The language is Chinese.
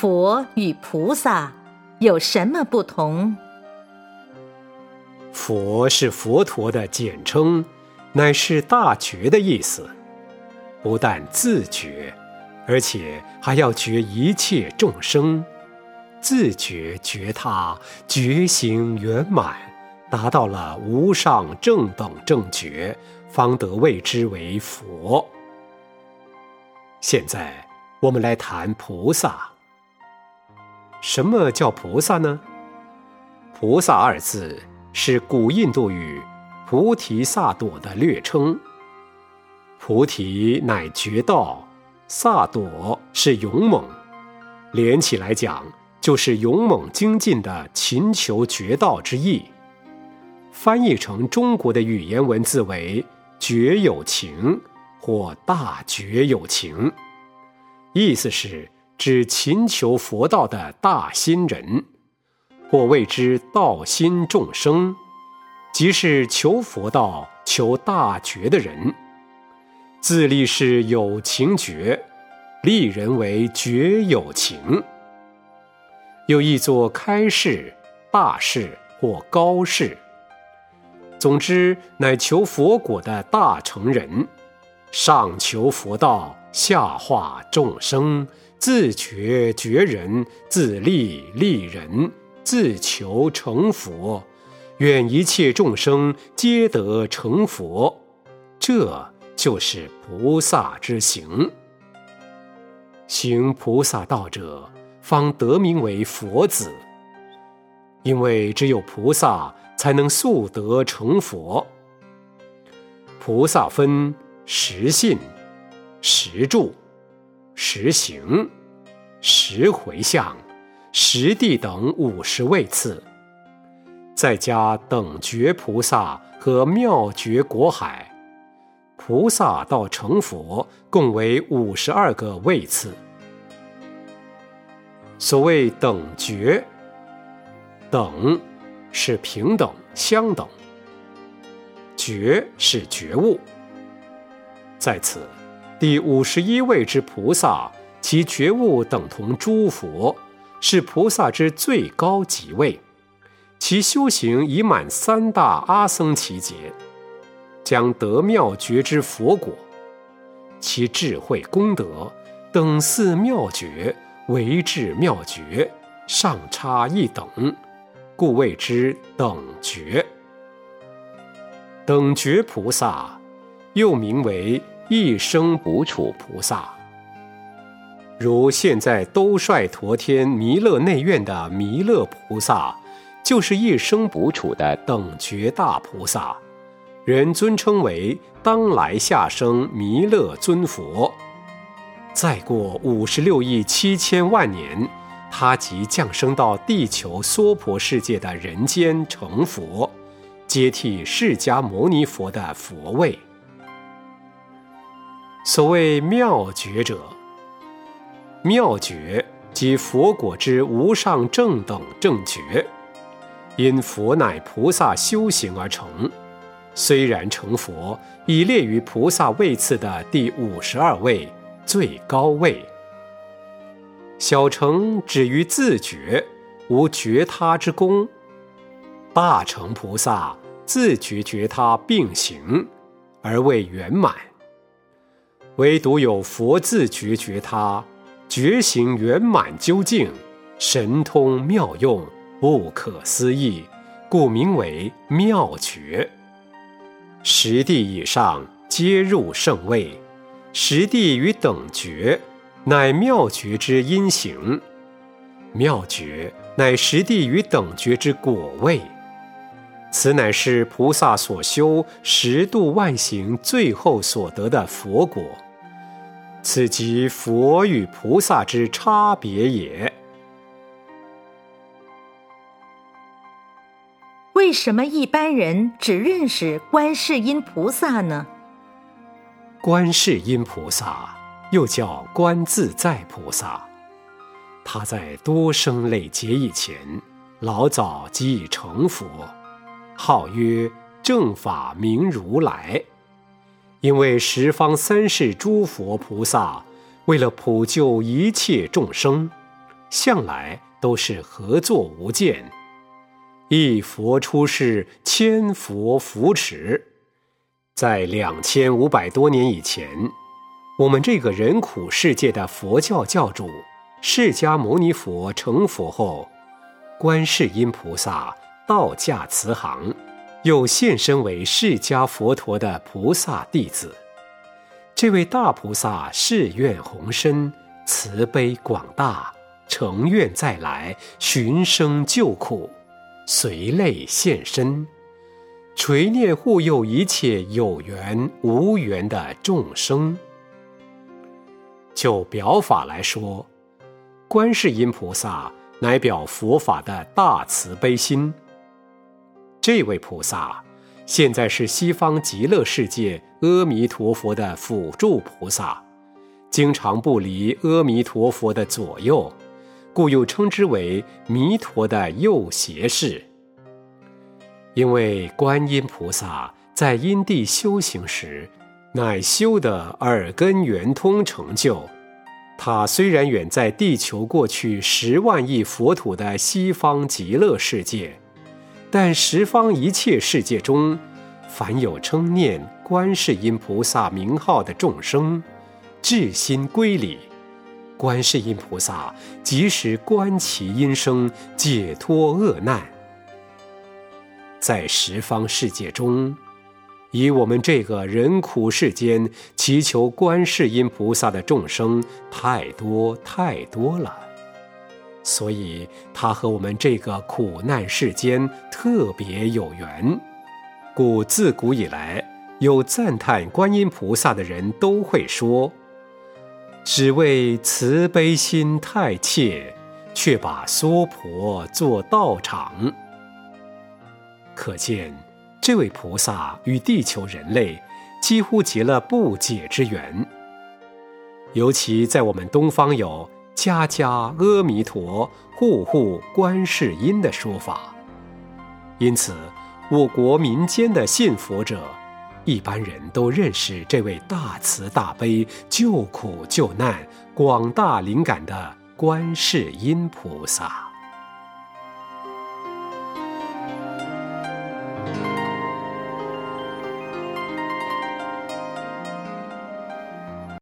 佛与菩萨有什么不同？佛是佛陀的简称，乃是大觉的意思。不但自觉，而且还要觉一切众生，自觉觉他觉行圆满，达到了无上正等正觉，方得谓之为佛。现在我们来谈菩萨。什么叫菩萨呢？菩萨二字是古印度语“菩提萨埵”的略称。菩提乃觉道，萨埵是勇猛，连起来讲就是勇猛精进的勤求觉道之意。翻译成中国的语言文字为“觉有情”或“大觉有情”，意思是。指勤求佛道的大心人，或谓之道心众生，即是求佛道、求大觉的人。自立是有情觉，立人为觉有情，又译作开示、大事或高士。总之，乃求佛果的大成人，上求佛道，下化众生。自觉觉人，自利利人，自求成佛，愿一切众生皆得成佛，这就是菩萨之行。行菩萨道者，方得名为佛子。因为只有菩萨才能速得成佛。菩萨分实信、实住。实行、实回向、实地等五十位次，再加等觉菩萨和妙觉果海，菩萨到成佛共为五十二个位次。所谓等觉，等是平等相等，觉是觉悟，在此。第五十一位之菩萨，其觉悟等同诸佛，是菩萨之最高级位。其修行已满三大阿僧祇劫，将得妙觉之佛果。其智慧功德等似妙觉，为至妙觉，上差一等，故谓之等觉。等觉菩萨，又名为。一生补处菩萨，如现在兜率陀天弥勒内院的弥勒菩萨，就是一生补处的等觉大菩萨，人尊称为当来下生弥勒尊佛。再过五十六亿七千万年，他即降生到地球娑婆世界的人间成佛，接替释迦牟尼佛的佛位。所谓妙觉者，妙觉即佛果之无上正等正觉，因佛乃菩萨修行而成。虽然成佛，已列于菩萨位次的第五十二位，最高位。小乘止于自觉，无觉他之功；大乘菩萨自觉觉他并行，而未圆满。唯独有佛自觉觉他，觉行圆满究竟，神通妙用，不可思议，故名为妙觉。十地以上皆入圣位，十地与等觉，乃妙觉之因行，妙觉乃十地与等觉之果位。此乃是菩萨所修十度万行最后所得的佛果。此即佛与菩萨之差别也。为什么一般人只认识观世音菩萨呢？观世音菩萨又叫观自在菩萨，他在多生累劫以前，老早即已成佛，号曰正法明如来。因为十方三世诸佛菩萨为了普救一切众生，向来都是合作无间，一佛出世，千佛扶持。在两千五百多年以前，我们这个人苦世界的佛教教主释迦牟尼佛成佛后，观世音菩萨道驾慈航，又现身为释迦佛陀的菩萨弟子。这位大菩萨誓愿宏深，慈悲广大，诚愿再来寻声救苦，随泪现身。垂念护佑一切有缘无缘的众生。就表法来说，观世音菩萨乃表佛法的大慈悲心。这位菩萨现在是西方极乐世界阿弥陀佛的辅助菩萨，经常不离阿弥陀佛的左右，故又称之为弥陀的右胁侍。因为观音菩萨在因地修行时，乃修的耳根圆通成就。他虽然远在地球过去十万亿佛土的西方极乐世界，但十方一切世界中，凡有称念观世音菩萨名号的众生，至心归礼，观世音菩萨即时观其音声，解脱厄难。在十方世界中，以我们这个人苦世间祈求观世音菩萨的众生太多太多了，所以他和我们这个苦难世间特别有缘。故自古以来，有赞叹观音菩萨的人都会说：“只为慈悲心太切，却把娑婆做道场。”可见，这位菩萨与地球人类几乎结了不解之缘。尤其在我们东方有“家家阿弥陀，户户观世音”的说法，因此，我国民间的信佛者，一般人都认识这位大慈大悲、救苦救难、广大灵感的观世音菩萨。